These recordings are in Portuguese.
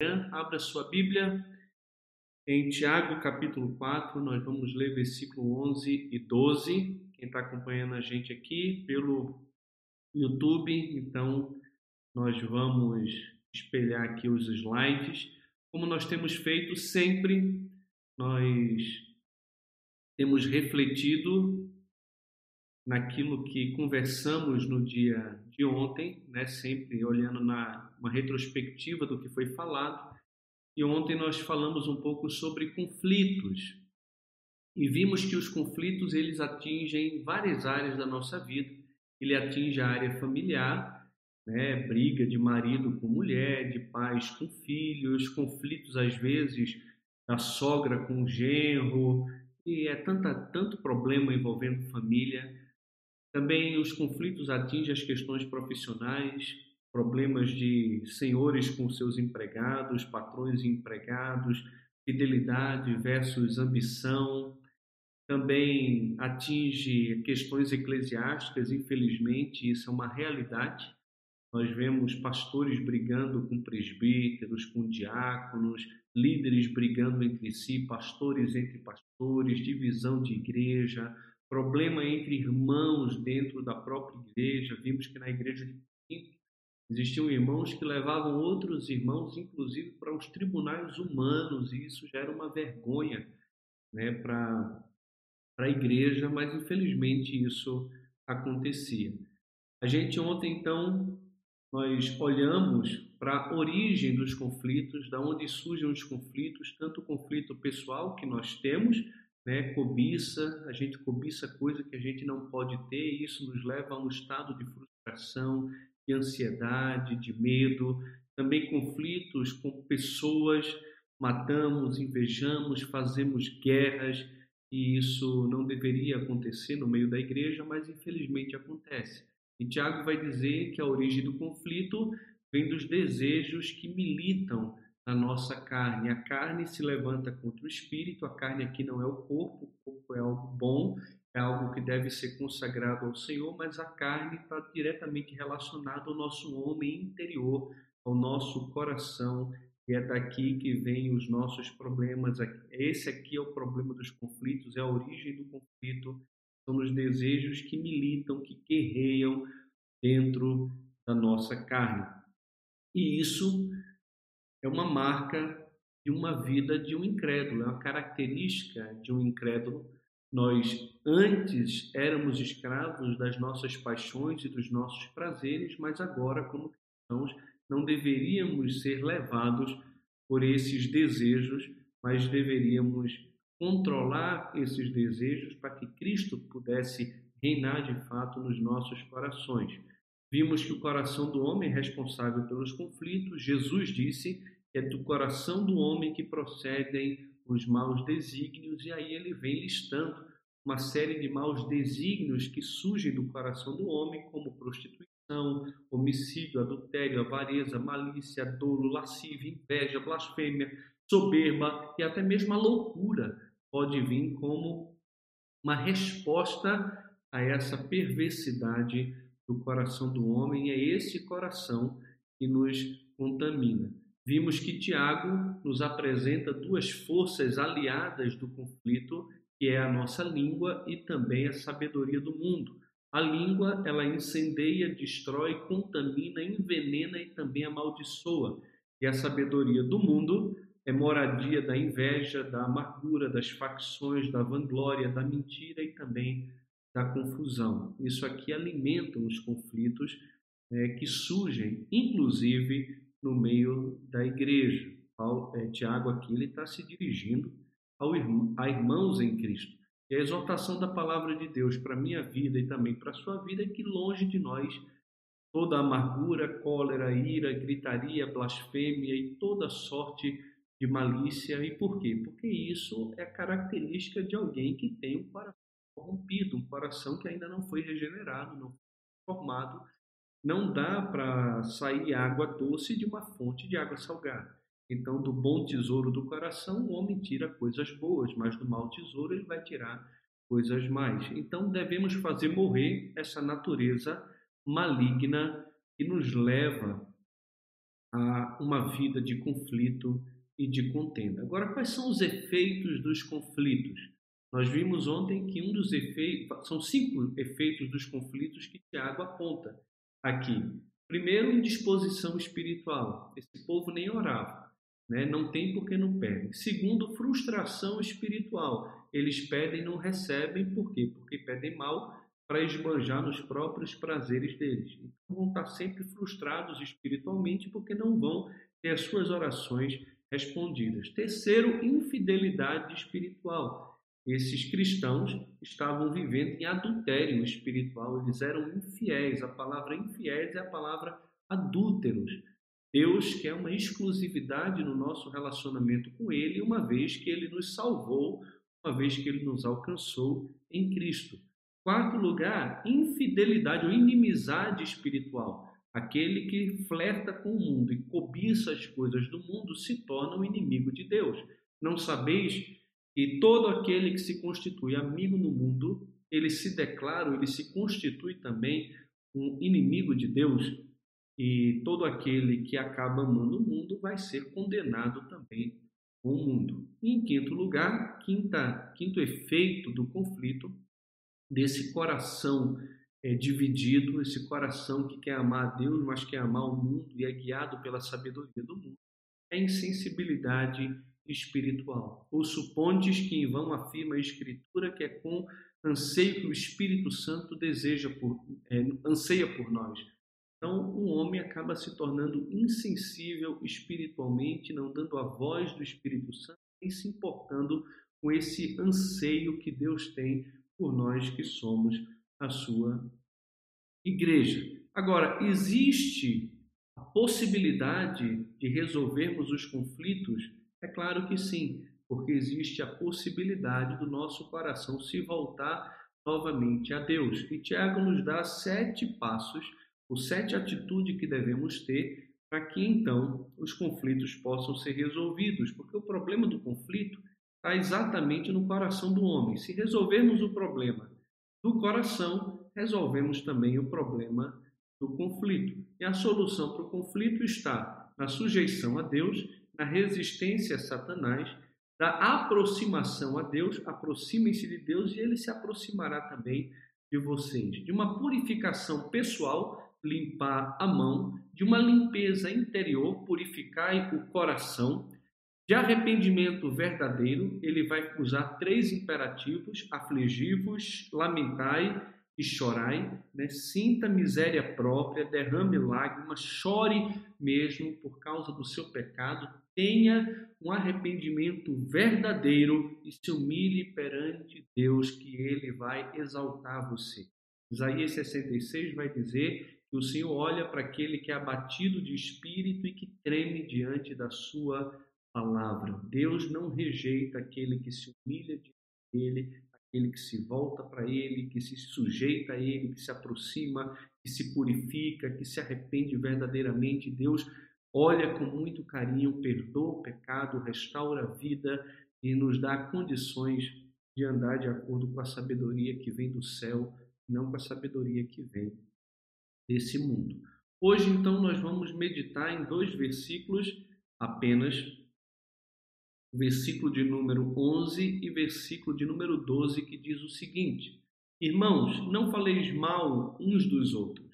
Abra sua Bíblia em Tiago, capítulo 4, nós vamos ler versículo 11 e 12. Quem está acompanhando a gente aqui pelo YouTube, então nós vamos espelhar aqui os slides. Como nós temos feito sempre, nós temos refletido naquilo que conversamos no dia de ontem, né, sempre olhando na uma retrospectiva do que foi falado. E ontem nós falamos um pouco sobre conflitos. E vimos que os conflitos eles atingem várias áreas da nossa vida. Ele atinge a área familiar, né, briga de marido com mulher, de pais com filhos, conflitos às vezes da sogra com o genro, e é tanta, tanto problema envolvendo família. Também os conflitos atingem as questões profissionais, problemas de senhores com seus empregados, patrões e empregados, fidelidade versus ambição. Também atinge questões eclesiásticas, infelizmente, isso é uma realidade. Nós vemos pastores brigando com presbíteros, com diáconos, líderes brigando entre si, pastores entre pastores, divisão de igreja, problema entre irmãos dentro da própria igreja. Vimos que na igreja de Corinto existiam irmãos que levavam outros irmãos, inclusive, para os tribunais humanos, e isso já era uma vergonha né, para a igreja, mas infelizmente isso acontecia. A gente ontem, então, nós olhamos para a origem dos conflitos, da onde surgem os conflitos, tanto o conflito pessoal que nós temos, né, cobiça, a gente cobiça coisa que a gente não pode ter, e isso nos leva a um estado de frustração, de ansiedade, de medo, também conflitos com pessoas, matamos, invejamos, fazemos guerras, e isso não deveria acontecer no meio da igreja, mas infelizmente acontece. E Tiago vai dizer que a origem do conflito vem dos desejos que militam na nossa carne. A carne se levanta contra o espírito, a carne aqui não é o corpo, o corpo é algo bom, é algo que deve ser consagrado ao Senhor, mas a carne está diretamente relacionada ao nosso homem interior, ao nosso coração, e é daqui que vêm os nossos problemas. Esse aqui é o problema dos conflitos, é a origem do conflito, são os desejos que militam, que guerreiam dentro da nossa carne. E isso é uma marca de uma vida de um incrédulo, é uma característica de um incrédulo. Nós antes éramos escravos das nossas paixões e dos nossos prazeres, mas agora, como cristãos, não deveríamos ser levados por esses desejos, mas deveríamos controlar esses desejos para que Cristo pudesse reinar de fato nos nossos corações. Vimos que o coração do homem é responsável pelos conflitos. Jesus disse que é do coração do homem que procedem os maus desígnios, e aí ele vem listando uma série de maus desígnios que surgem do coração do homem, como prostituição, homicídio, adultério, avareza, malícia, dolo, lascívia, inveja, blasfêmia, soberba e até mesmo a loucura pode vir como uma resposta a essa perversidade do coração do homem, é esse coração que nos contamina. Vimos que Tiago nos apresenta duas forças aliadas do conflito, que é a nossa língua e também a sabedoria do mundo. A língua, ela incendeia, destrói, contamina, envenena e também amaldiçoa. E a sabedoria do mundo é moradia da inveja, da amargura, das facções, da vanglória, da mentira e também da confusão. Isso aqui alimenta os conflitos é, que surgem, inclusive no meio da igreja. Paulo, é, Tiago aqui ele está se dirigindo ao irmão, a irmãos em Cristo. E a exortação da palavra de Deus para a minha vida e também para a sua vida é que longe de nós toda amargura, cólera, ira, gritaria, blasfêmia e toda sorte de malícia. E por quê? Porque isso é característica de alguém que tem um coração corrompido, um coração que ainda não foi regenerado, não foi formado. Não dá para sair água doce de uma fonte de água salgada. Então, do bom tesouro do coração, o homem tira coisas boas, mas do mau tesouro ele vai tirar coisas mais. Então, devemos fazer morrer essa natureza maligna que nos leva a uma vida de conflito e de contenda. Agora, quais são os efeitos dos conflitos? Nós vimos ontem que um dos efeitos, são cinco efeitos dos conflitos que Tiago aponta aqui. Primeiro, indisposição espiritual. Esse povo nem orava, né? não tem porque não pede. Segundo, frustração espiritual. Eles pedem e não recebem, por quê? Porque pedem mal para esbanjar nos próprios prazeres deles. Então, vão estar sempre frustrados espiritualmente porque não vão ter as suas orações respondidas. Terceiro, infidelidade espiritual. Esses cristãos estavam vivendo em adultério espiritual, eles eram infiéis. A palavra infiéis é a palavra adúlteros. Deus quer uma exclusividade no nosso relacionamento com Ele, uma vez que Ele nos salvou, uma vez que Ele nos alcançou em Cristo. Quarto lugar, infidelidade ou inimizade espiritual. Aquele que flerta com o mundo e cobiça as coisas do mundo se torna um inimigo de Deus. Não sabeis que todo aquele que se constitui amigo no mundo, ele se declara, ele se constitui também um inimigo de Deus. E todo aquele que acaba amando o mundo vai ser condenado também com o mundo. E em quinto lugar, quinta, quinto efeito do conflito desse coração é, dividido, esse coração que quer amar a Deus, mas quer amar o mundo e é guiado pela sabedoria do mundo, é insensibilidade espiritual. Ou supondes que em vão afirma a Escritura que é com anseio que o Espírito Santo deseja por, é, anseia por nós. Então, o homem acaba se tornando insensível espiritualmente, não dando a voz do Espírito Santo e se importando com esse anseio que Deus tem por nós que somos a sua igreja. Agora, existe a possibilidade de resolvermos os conflitos? É claro que sim, porque existe a possibilidade do nosso coração se voltar novamente a Deus. E Tiago nos dá sete passos, ou sete atitudes que devemos ter para que então os conflitos possam ser resolvidos, porque o problema do conflito está exatamente no coração do homem. Se resolvermos o problema do coração, resolvemos também o problema do conflito. E a solução para o conflito está na sujeição a Deus, na resistência a Satanás, da aproximação a Deus, aproximem-se de Deus e ele se aproximará também de vocês. De uma purificação pessoal, limpar a mão, de uma limpeza interior, purificar o coração, de arrependimento verdadeiro, ele vai usar três imperativos: afligivos, lamentai e chorai. Né? Sinta miséria própria, derrame lágrimas, chore mesmo por causa do seu pecado. Tenha um arrependimento verdadeiro e se humilhe perante Deus, que ele vai exaltar você. Isaías 66 vai dizer que o Senhor olha para aquele que é abatido de espírito e que treme diante da sua palavra. Deus não rejeita aquele que se humilha de ele, aquele que se volta para ele, que se sujeita a ele, que se aproxima, que se purifica, que se arrepende verdadeiramente. Deus olha com muito carinho, perdoa o pecado, restaura a vida e nos dá condições de andar de acordo com a sabedoria que vem do céu, não com a sabedoria que vem desse mundo. Hoje, então, nós vamos meditar em dois versículos apenas versículo de número 11 e versículo de número 12, que diz o seguinte: Irmãos, não faleis mal uns dos outros.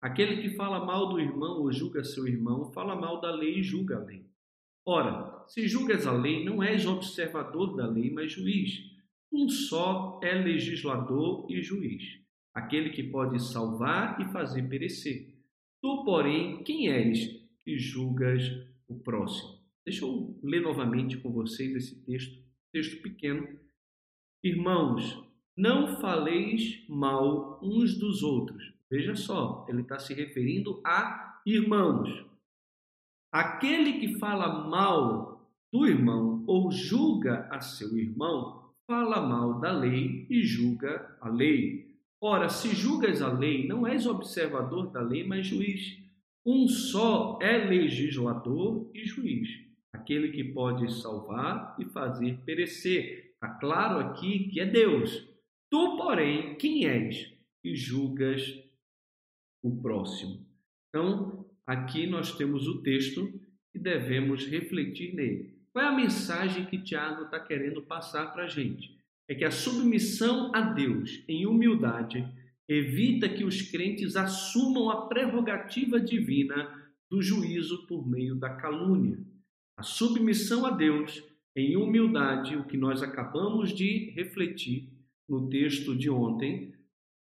Aquele que fala mal do irmão ou julga seu irmão, fala mal da lei e julga a lei. Ora, se julgas a lei, não és observador da lei, mas juiz. Um só é legislador e juiz, aquele que pode salvar e fazer perecer. Tu, porém, quem és que julgas o próximo? Deixa eu ler novamente com vocês esse texto, texto pequeno. Irmãos, não faleis mal uns dos outros. Veja só, ele está se referindo a irmãos. Aquele que fala mal do irmão ou julga a seu irmão, fala mal da lei e julga a lei. Ora, se julgas a lei, não és observador da lei, mas juiz. Um só é legislador e juiz aquele que pode salvar e fazer perecer. Está claro aqui que é Deus. Tu, porém, quem és e julgas o próximo? Então, aqui nós temos o texto e devemos refletir nele. Qual é a mensagem que Tiago está querendo passar para a gente? É que a submissão a Deus em humildade evita que os crentes assumam a prerrogativa divina do juízo por meio da calúnia. A submissão a Deus em humildade, o que nós acabamos de refletir no texto de ontem,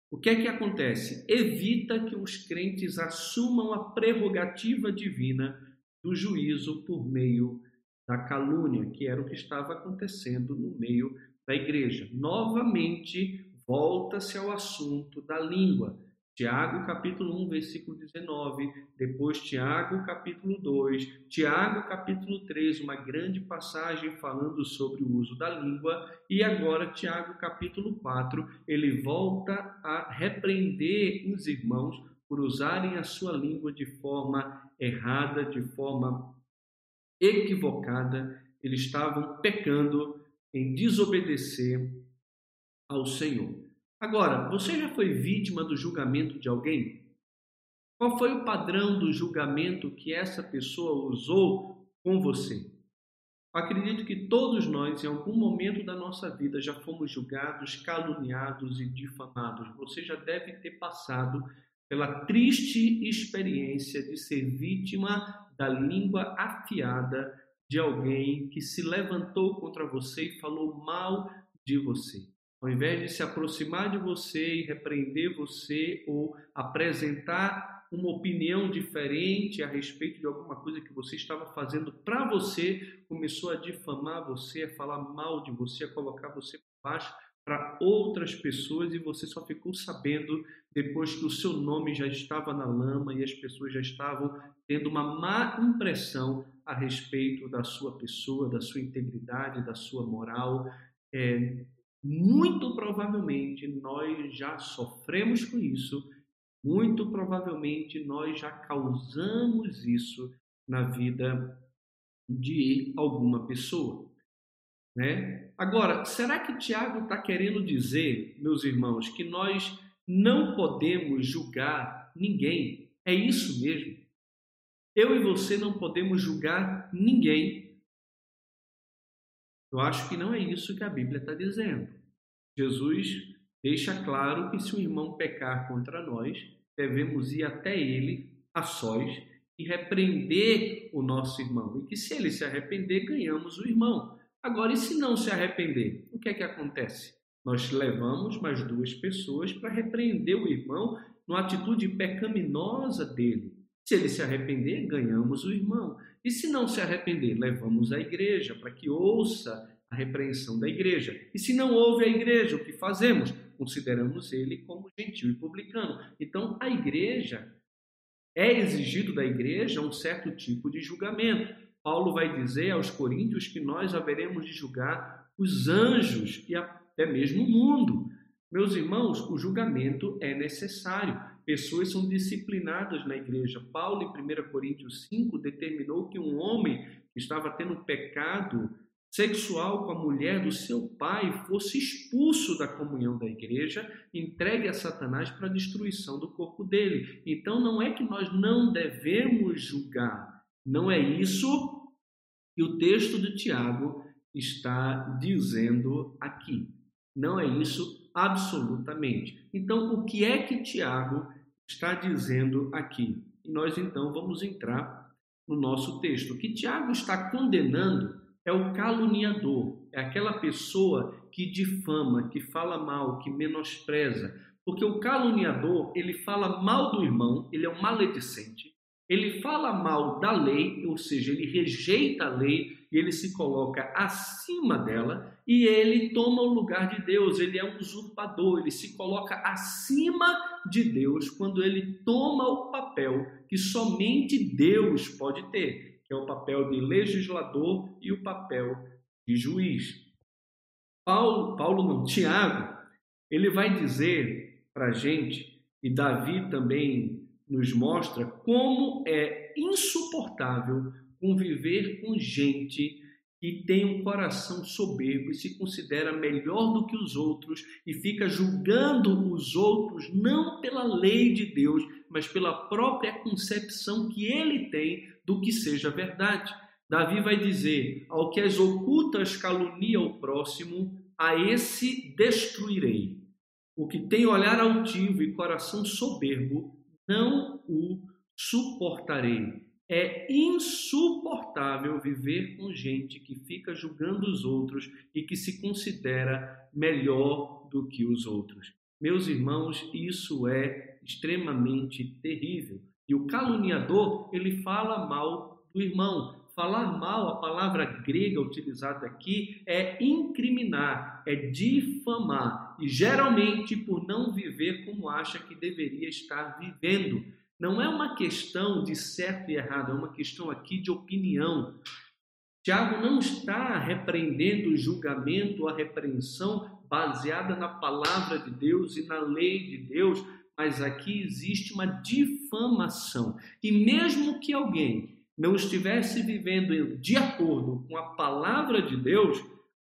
o que é que acontece? Evita que os crentes assumam a prerrogativa divina do juízo por meio da calúnia, que era o que estava acontecendo no meio da igreja. Novamente, volta-se ao assunto da língua. Tiago capítulo 1, versículo 19, depois Tiago capítulo 2, Tiago capítulo 3, uma grande passagem falando sobre o uso da língua, e agora Tiago capítulo 4, ele volta a repreender os irmãos por usarem a sua língua de forma errada, de forma equivocada, eles estavam pecando em desobedecer ao Senhor. Agora, você já foi vítima do julgamento de alguém? Qual foi o padrão do julgamento que essa pessoa usou com você? Acredito que todos nós, em algum momento da nossa vida, já fomos julgados, caluniados e difamados. Você já deve ter passado pela triste experiência de ser vítima da língua afiada de alguém que se levantou contra você e falou mal de você. Ao invés de se aproximar de você e repreender você ou apresentar uma opinião diferente a respeito de alguma coisa que você estava fazendo para você, começou a difamar você, a falar mal de você, a colocar você baixo para outras pessoas e você só ficou sabendo depois que o seu nome já estava na lama e as pessoas já estavam tendo uma má impressão a respeito da sua pessoa, da sua integridade, da sua moral. É, muito provavelmente nós já sofremos com isso, muito provavelmente nós já causamos isso na vida de alguma pessoa. Né? Agora, será que Tiago está querendo dizer, meus irmãos, que nós não podemos julgar ninguém? É isso mesmo? Eu e você não podemos julgar ninguém eu acho que não é isso que a Bíblia está dizendo. Jesus deixa claro que se o irmão pecar contra nós, devemos ir até ele a sós e repreender o nosso irmão. E que se ele se arrepender, ganhamos o irmão. Agora, e se não se arrepender? O que é que acontece? Nós levamos mais duas pessoas para repreender o irmão numa atitude pecaminosa dele. Se ele se arrepender, ganhamos o irmão. E se não se arrepender, levamos a igreja para que ouça a repreensão da igreja. E se não houve a igreja, o que fazemos? Consideramos ele como gentil e publicano. Então, a igreja é exigido da igreja um certo tipo de julgamento. Paulo vai dizer aos coríntios que nós haveremos de julgar os anjos e até mesmo o mundo. Meus irmãos, o julgamento é necessário pessoas são disciplinadas na igreja. Paulo, em 1 Coríntios 5, determinou que um homem que estava tendo pecado sexual com a mulher do seu pai fosse expulso da comunhão da igreja, entregue a Satanás para a destruição do corpo dele. Então não é que nós não devemos julgar, não é isso que o texto de Tiago está dizendo aqui. Não é isso absolutamente. Então, o que é que Tiago está dizendo aqui. E nós então vamos entrar no nosso texto. O que Tiago está condenando é o caluniador, é aquela pessoa que difama, que fala mal, que menospreza. Porque o caluniador, ele fala mal do irmão, ele é um maledicente, ele fala mal da lei, ou seja, ele rejeita a lei e ele se coloca acima dela e ele toma o lugar de Deus, ele é um usurpador, ele se coloca acima de Deus quando ele toma o papel que somente Deus pode ter, que é o papel de legislador e o papel de juiz. Paulo, Paulo não, Tiago, ele vai dizer para a gente, e Davi também nos mostra, como é insuportável conviver com gente que tem um coração soberbo e se considera melhor do que os outros e fica julgando os outros não pela lei de Deus, mas pela própria concepção que ele tem do que seja verdade. Davi vai dizer: Ao que as ocultas calunia o próximo, a esse destruirei. O que tem olhar altivo e coração soberbo, não o suportarei. É insuportável viver com gente que fica julgando os outros e que se considera melhor do que os outros. Meus irmãos, isso é extremamente terrível. E o caluniador, ele fala mal do irmão. Falar mal, a palavra grega utilizada aqui é incriminar, é difamar, e geralmente por não viver como acha que deveria estar vivendo. Não é uma questão de certo e errado, é uma questão aqui de opinião. Tiago não está repreendendo o julgamento, a repreensão baseada na palavra de Deus e na lei de Deus, mas aqui existe uma difamação. E mesmo que alguém não estivesse vivendo de acordo com a palavra de Deus,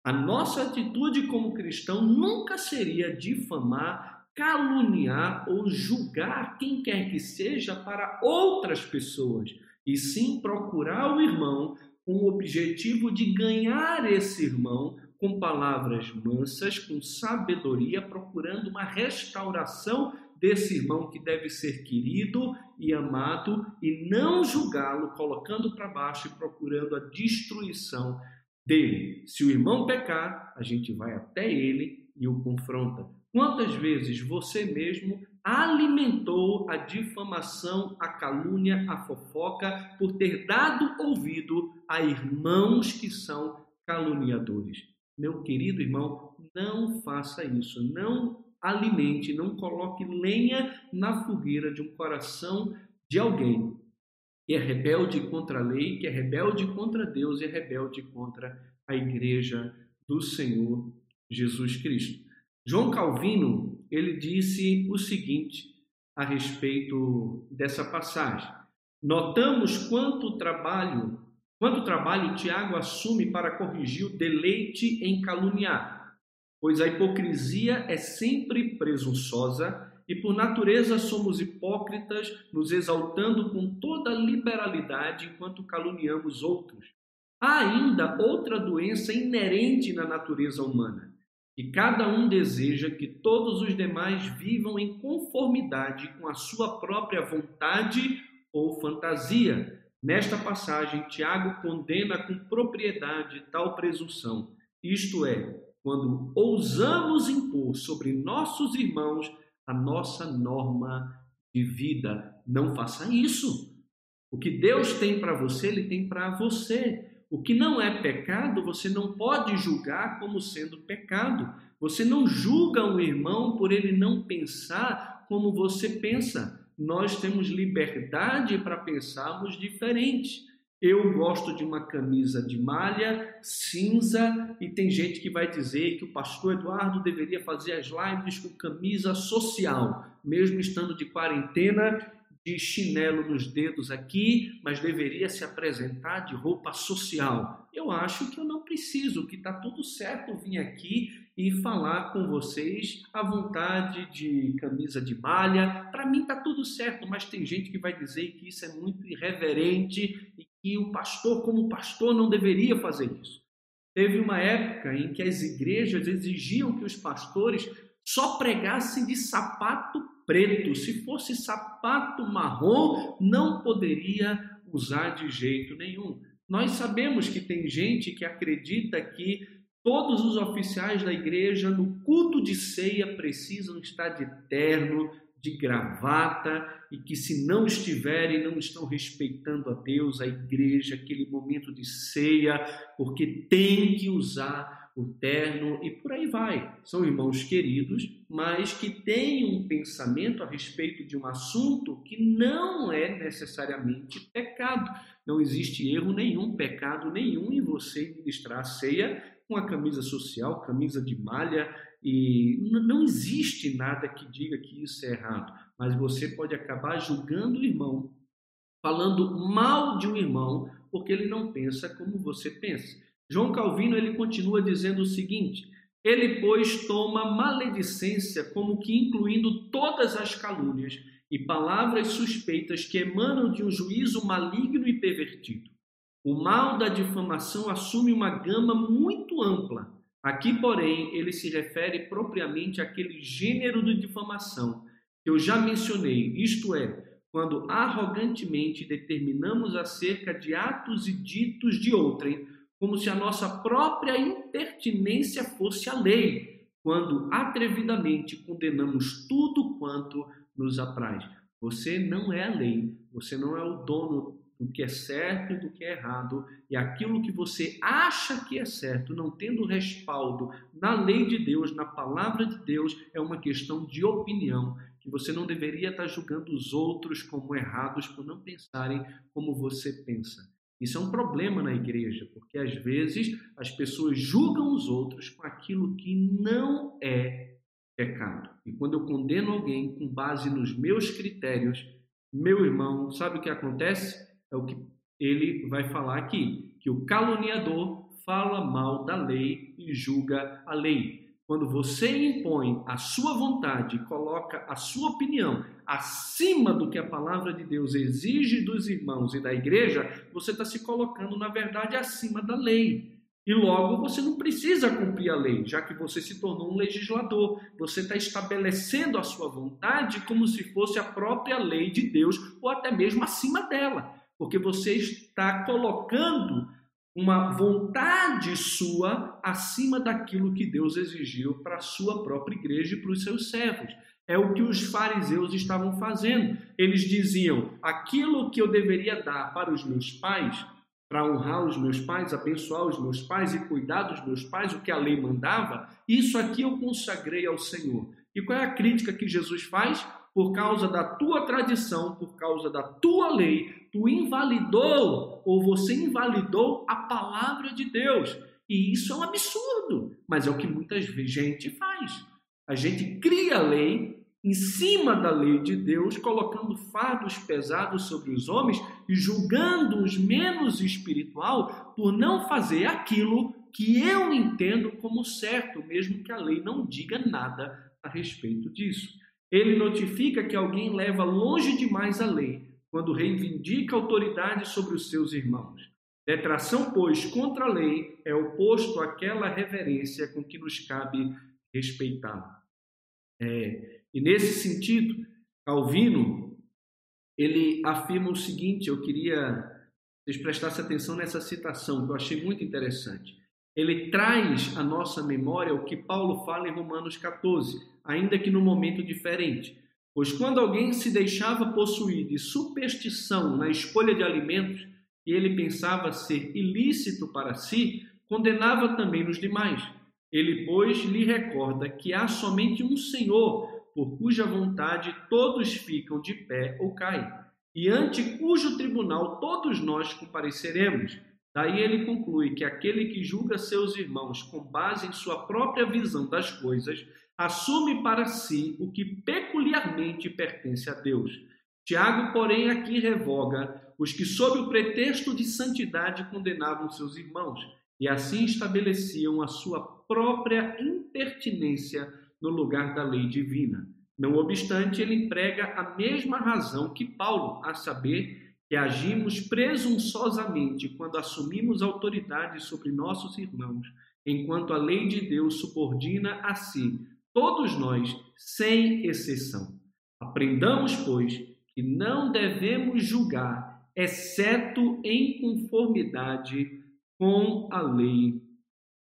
a nossa atitude como cristão nunca seria difamar caluniar ou julgar quem quer que seja para outras pessoas, e sim procurar o irmão com o objetivo de ganhar esse irmão com palavras mansas, com sabedoria, procurando uma restauração desse irmão que deve ser querido e amado e não julgá-lo, colocando para baixo e procurando a destruição dele. Se o irmão pecar, a gente vai até ele e o confronta. Quantas vezes você mesmo alimentou a difamação, a calúnia, a fofoca por ter dado ouvido a irmãos que são caluniadores? Meu querido irmão, não faça isso. Não alimente, não coloque lenha na fogueira de um coração de alguém que é rebelde contra a lei, que é rebelde contra Deus e é rebelde contra a igreja do Senhor Jesus Cristo. João Calvino, ele disse o seguinte a respeito dessa passagem. Notamos quanto trabalho, quanto trabalho Tiago assume para corrigir o deleite em caluniar, pois a hipocrisia é sempre presunçosa e por natureza somos hipócritas, nos exaltando com toda liberalidade enquanto caluniamos outros. Há ainda outra doença inerente na natureza humana e cada um deseja que todos os demais vivam em conformidade com a sua própria vontade ou fantasia. Nesta passagem, Tiago condena com propriedade tal presunção, isto é, quando ousamos impor sobre nossos irmãos a nossa norma de vida. Não faça isso. O que Deus tem para você, Ele tem para você. O que não é pecado, você não pode julgar como sendo pecado. Você não julga um irmão por ele não pensar como você pensa. Nós temos liberdade para pensarmos diferente. Eu gosto de uma camisa de malha cinza e tem gente que vai dizer que o pastor Eduardo deveria fazer as lives com camisa social, mesmo estando de quarentena de chinelo nos dedos aqui, mas deveria se apresentar de roupa social. Eu acho que eu não preciso, que está tudo certo vir aqui e falar com vocês à vontade de camisa de malha. Para mim está tudo certo, mas tem gente que vai dizer que isso é muito irreverente e que o pastor, como pastor, não deveria fazer isso. Teve uma época em que as igrejas exigiam que os pastores só pregassem de sapato preto. Se fosse sapato marrom, não poderia usar de jeito nenhum. Nós sabemos que tem gente que acredita que todos os oficiais da igreja no culto de ceia precisam estar de terno, de gravata e que se não estiverem, não estão respeitando a Deus, a igreja, aquele momento de ceia, porque tem que usar o terno e por aí vai. São irmãos queridos, mas que têm um pensamento a respeito de um assunto que não é necessariamente pecado. Não existe erro nenhum, pecado nenhum em você ministrar a ceia com a camisa social, camisa de malha, e não existe nada que diga que isso é errado, mas você pode acabar julgando o irmão, falando mal de um irmão, porque ele não pensa como você pensa. João Calvino ele continua dizendo o seguinte: ele, pois, toma maledicência como que incluindo todas as calúnias e palavras suspeitas que emanam de um juízo maligno e pervertido. O mal da difamação assume uma gama muito ampla. Aqui, porém, ele se refere propriamente àquele gênero de difamação que eu já mencionei, isto é, quando arrogantemente determinamos acerca de atos e ditos de outrem, como se a nossa própria impertinência fosse a lei, quando atrevidamente condenamos tudo quanto nos apraz. Você não é a lei, você não é o dono do que é certo e do que é errado, e aquilo que você acha que é certo, não tendo respaldo na lei de Deus, na palavra de Deus, é uma questão de opinião, que você não deveria estar julgando os outros como errados por não pensarem como você pensa. Isso é um problema na igreja, porque às vezes as pessoas julgam os outros com aquilo que não é pecado. E quando eu condeno alguém com base nos meus critérios, meu irmão, sabe o que acontece? É o que ele vai falar aqui, que o caluniador fala mal da lei e julga a lei. Quando você impõe a sua vontade coloca a sua opinião acima do que a palavra de Deus exige dos irmãos e da igreja, você está se colocando, na verdade, acima da lei. E logo você não precisa cumprir a lei, já que você se tornou um legislador. Você está estabelecendo a sua vontade como se fosse a própria lei de Deus, ou até mesmo acima dela, porque você está colocando uma vontade sua acima daquilo que Deus exigiu para a sua própria igreja e para os seus servos. É o que os fariseus estavam fazendo. Eles diziam: aquilo que eu deveria dar para os meus pais, para honrar os meus pais, abençoar os meus pais e cuidar dos meus pais, o que a lei mandava, isso aqui eu consagrei ao Senhor. E qual é a crítica que Jesus faz? Por causa da tua tradição, por causa da tua lei, tu invalidou ou você invalidou a palavra de Deus. E isso é um absurdo, mas é o que muita gente faz. A gente cria a lei em cima da lei de Deus, colocando fardos pesados sobre os homens e julgando-os menos espiritual por não fazer aquilo que eu entendo como certo, mesmo que a lei não diga nada a respeito disso. Ele notifica que alguém leva longe demais a lei quando reivindica autoridade sobre os seus irmãos. Detração, pois, contra a lei é oposto àquela reverência com que nos cabe respeitá-la. É, e nesse sentido, Calvino ele afirma o seguinte: eu queria que vocês prestassem atenção nessa citação que eu achei muito interessante. Ele traz à nossa memória o que Paulo fala em Romanos 14, ainda que num momento diferente. Pois quando alguém se deixava possuir de superstição na escolha de alimentos que ele pensava ser ilícito para si, condenava também nos demais. Ele, pois, lhe recorda que há somente um Senhor, por cuja vontade todos ficam de pé ou caem, e ante cujo tribunal todos nós compareceremos. Daí ele conclui que aquele que julga seus irmãos com base em sua própria visão das coisas assume para si o que peculiarmente pertence a Deus. Tiago, porém, aqui revoga os que, sob o pretexto de santidade, condenavam seus irmãos e assim estabeleciam a sua própria impertinência no lugar da lei divina. Não obstante, ele emprega a mesma razão que Paulo, a saber, que agimos presunçosamente quando assumimos autoridade sobre nossos irmãos, enquanto a lei de Deus subordina a si todos nós, sem exceção. Aprendamos, pois, que não devemos julgar, exceto em conformidade com a lei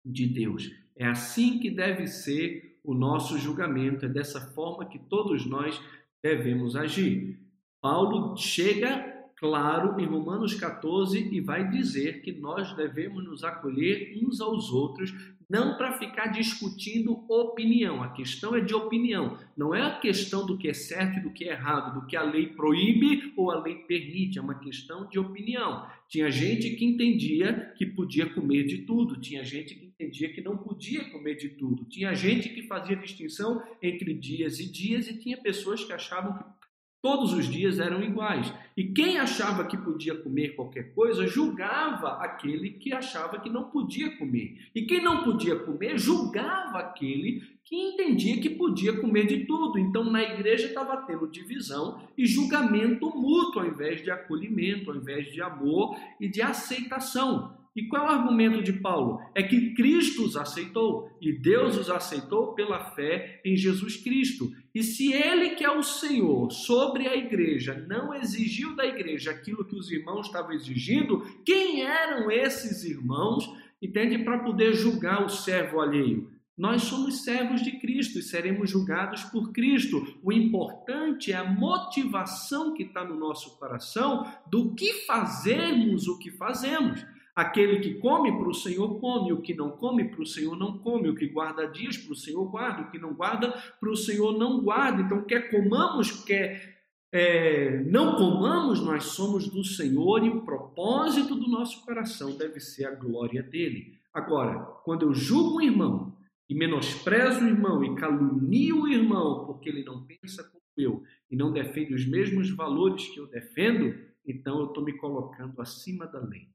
de Deus. É assim que deve ser o nosso julgamento, é dessa forma que todos nós devemos agir. Paulo chega claro em Romanos 14 e vai dizer que nós devemos nos acolher uns aos outros, não para ficar discutindo opinião. A questão é de opinião, não é a questão do que é certo e do que é errado, do que a lei proíbe ou a lei permite, é uma questão de opinião. Tinha gente que entendia que podia comer de tudo, tinha gente que entendia que não podia comer de tudo, tinha gente que fazia distinção entre dias e dias e tinha pessoas que achavam que Todos os dias eram iguais. E quem achava que podia comer qualquer coisa, julgava aquele que achava que não podia comer. E quem não podia comer, julgava aquele que entendia que podia comer de tudo. Então, na igreja estava tendo divisão e julgamento mútuo, ao invés de acolhimento, ao invés de amor e de aceitação. E qual é o argumento de Paulo? É que Cristo os aceitou e Deus os aceitou pela fé em Jesus Cristo. E se ele, que é o Senhor sobre a igreja, não exigiu da igreja aquilo que os irmãos estavam exigindo, quem eram esses irmãos? Entende? Para poder julgar o servo alheio. Nós somos servos de Cristo e seremos julgados por Cristo. O importante é a motivação que está no nosso coração do que fazermos o que fazemos. Aquele que come para o Senhor come, o que não come para o Senhor não come, o que guarda dias para o Senhor guarda, o que não guarda para o Senhor não guarda. Então, quer comamos, quer é, não comamos, nós somos do Senhor e o propósito do nosso coração deve ser a glória dele. Agora, quando eu julgo um irmão e menosprezo o irmão e calunio o irmão porque ele não pensa como eu e não defende os mesmos valores que eu defendo, então eu estou me colocando acima da lei.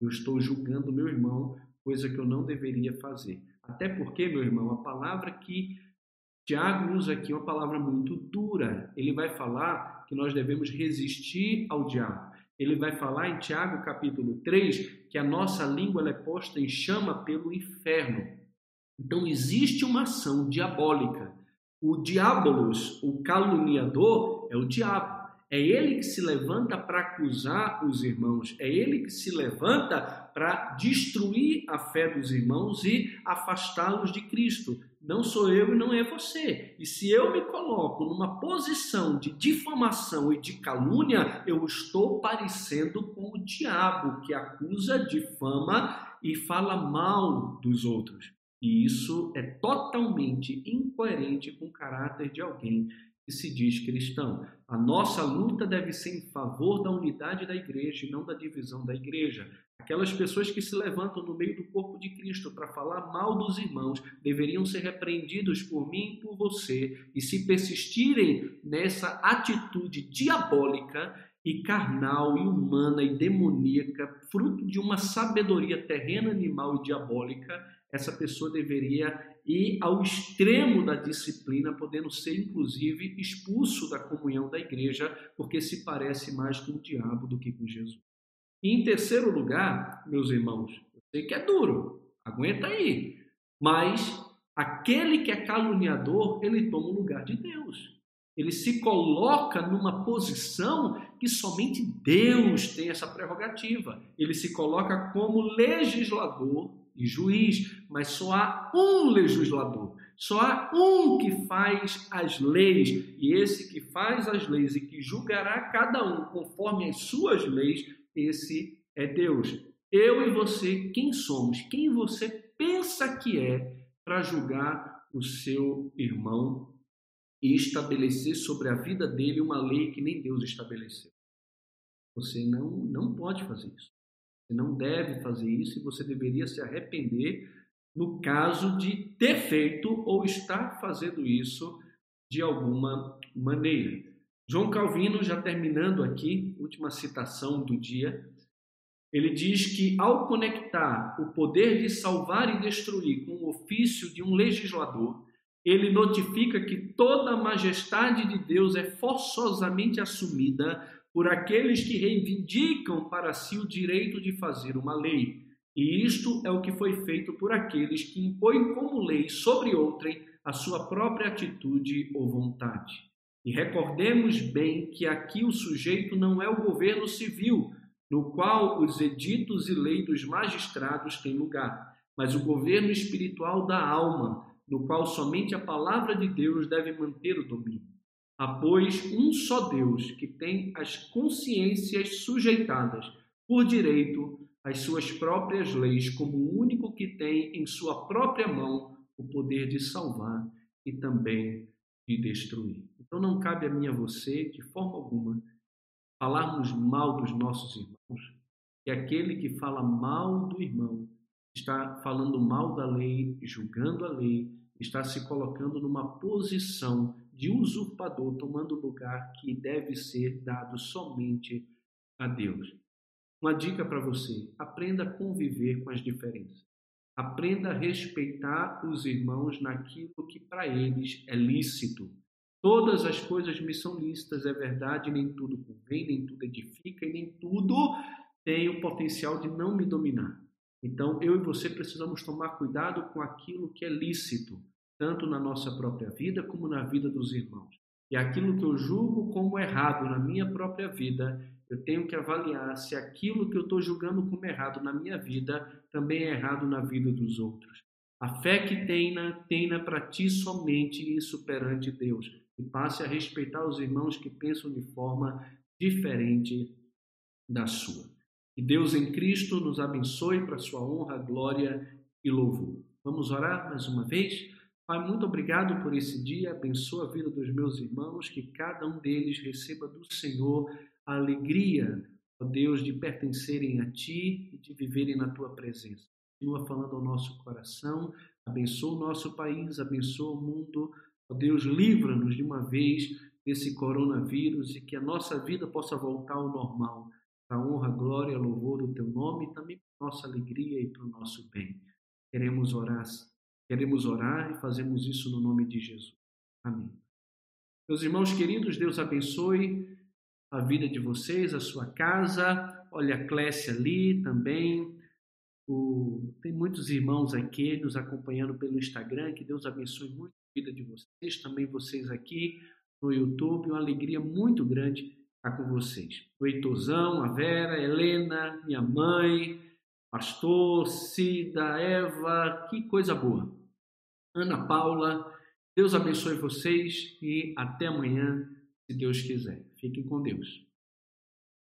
Eu estou julgando meu irmão, coisa que eu não deveria fazer. Até porque, meu irmão, a palavra que Tiago usa aqui é uma palavra muito dura. Ele vai falar que nós devemos resistir ao diabo. Ele vai falar em Tiago capítulo 3 que a nossa língua é posta em chama pelo inferno. Então existe uma ação diabólica. O diabolos, o caluniador, é o diabo. É ele que se levanta para acusar os irmãos, é ele que se levanta para destruir a fé dos irmãos e afastá-los de Cristo. Não sou eu e não é você. E se eu me coloco numa posição de difamação e de calúnia, eu estou parecendo com o diabo que acusa, difama e fala mal dos outros. E isso é totalmente incoerente com o caráter de alguém que se diz cristão. A nossa luta deve ser em favor da unidade da igreja e não da divisão da igreja. Aquelas pessoas que se levantam no meio do corpo de Cristo para falar mal dos irmãos deveriam ser repreendidos por mim e por você. E se persistirem nessa atitude diabólica e carnal e humana e demoníaca, fruto de uma sabedoria terrena, animal e diabólica, essa pessoa deveria ir ao extremo da disciplina, podendo ser inclusive expulso da comunhão da igreja, porque se parece mais com o diabo do que com Jesus. E em terceiro lugar, meus irmãos, eu sei que é duro, aguenta aí, mas aquele que é caluniador, ele toma o lugar de Deus. Ele se coloca numa posição que somente Deus tem essa prerrogativa. Ele se coloca como legislador e juiz, mas só há um legislador, só há um que faz as leis, e esse que faz as leis e que julgará cada um conforme as suas leis, esse é Deus. Eu e você, quem somos? Quem você pensa que é para julgar o seu irmão e estabelecer sobre a vida dele uma lei que nem Deus estabeleceu? Você não, não pode fazer isso. Você não deve fazer isso e você deveria se arrepender no caso de ter feito ou estar fazendo isso de alguma maneira. João Calvino, já terminando aqui, última citação do dia, ele diz que ao conectar o poder de salvar e destruir com o ofício de um legislador, ele notifica que toda a majestade de Deus é forçosamente assumida por aqueles que reivindicam para si o direito de fazer uma lei. E isto é o que foi feito por aqueles que impõem como lei sobre outrem a sua própria atitude ou vontade. E recordemos bem que aqui o sujeito não é o governo civil, no qual os editos e leis dos magistrados têm lugar, mas o governo espiritual da alma, no qual somente a palavra de Deus deve manter o domínio. Há, pois, um só Deus que tem as consciências sujeitadas por direito às suas próprias leis, como o único que tem em sua própria mão o poder de salvar e também de destruir. Então não cabe a mim a você, de forma alguma, falarmos mal dos nossos irmãos, e aquele que fala mal do irmão está falando mal da lei, julgando a lei, está se colocando numa posição de usurpador tomando o lugar que deve ser dado somente a Deus. Uma dica para você: aprenda a conviver com as diferenças. Aprenda a respeitar os irmãos naquilo que para eles é lícito. Todas as coisas me são lícitas, é verdade, nem tudo convém, nem tudo edifica e nem tudo tem o potencial de não me dominar. Então, eu e você precisamos tomar cuidado com aquilo que é lícito, tanto na nossa própria vida como na vida dos irmãos. E aquilo que eu julgo como errado na minha própria vida, eu tenho que avaliar se aquilo que eu estou julgando como errado na minha vida também é errado na vida dos outros. A fé que tenha, tenha para ti somente isso perante Deus. E passe a respeitar os irmãos que pensam de forma diferente da sua. Que Deus em Cristo nos abençoe para sua honra, glória e louvor. Vamos orar mais uma vez? Pai, muito obrigado por esse dia. Abençoa a vida dos meus irmãos, que cada um deles receba do Senhor a alegria, ó Deus, de pertencerem a Ti e de viverem na Tua presença. Continua falando ao nosso coração, abençoa o nosso país, abençoa o mundo. Ó Deus, livra-nos de uma vez desse coronavírus e que a nossa vida possa voltar ao normal, para a honra, glória louvor do Teu nome e também para nossa alegria e para o nosso bem. Queremos orar, queremos orar e fazemos isso no nome de Jesus. Amém. Meus irmãos queridos, Deus abençoe a vida de vocês, a sua casa. Olha a Clécia ali também. O... Tem muitos irmãos aqui nos acompanhando pelo Instagram. Que Deus abençoe muito a vida de vocês. Também vocês aqui no YouTube. Uma alegria muito grande estar com vocês. O Heitorzão, a Vera, a Helena, minha mãe, pastor, Cida, Eva. Que coisa boa. Ana Paula. Deus abençoe vocês e até amanhã, se Deus quiser. Fiquem com Deus.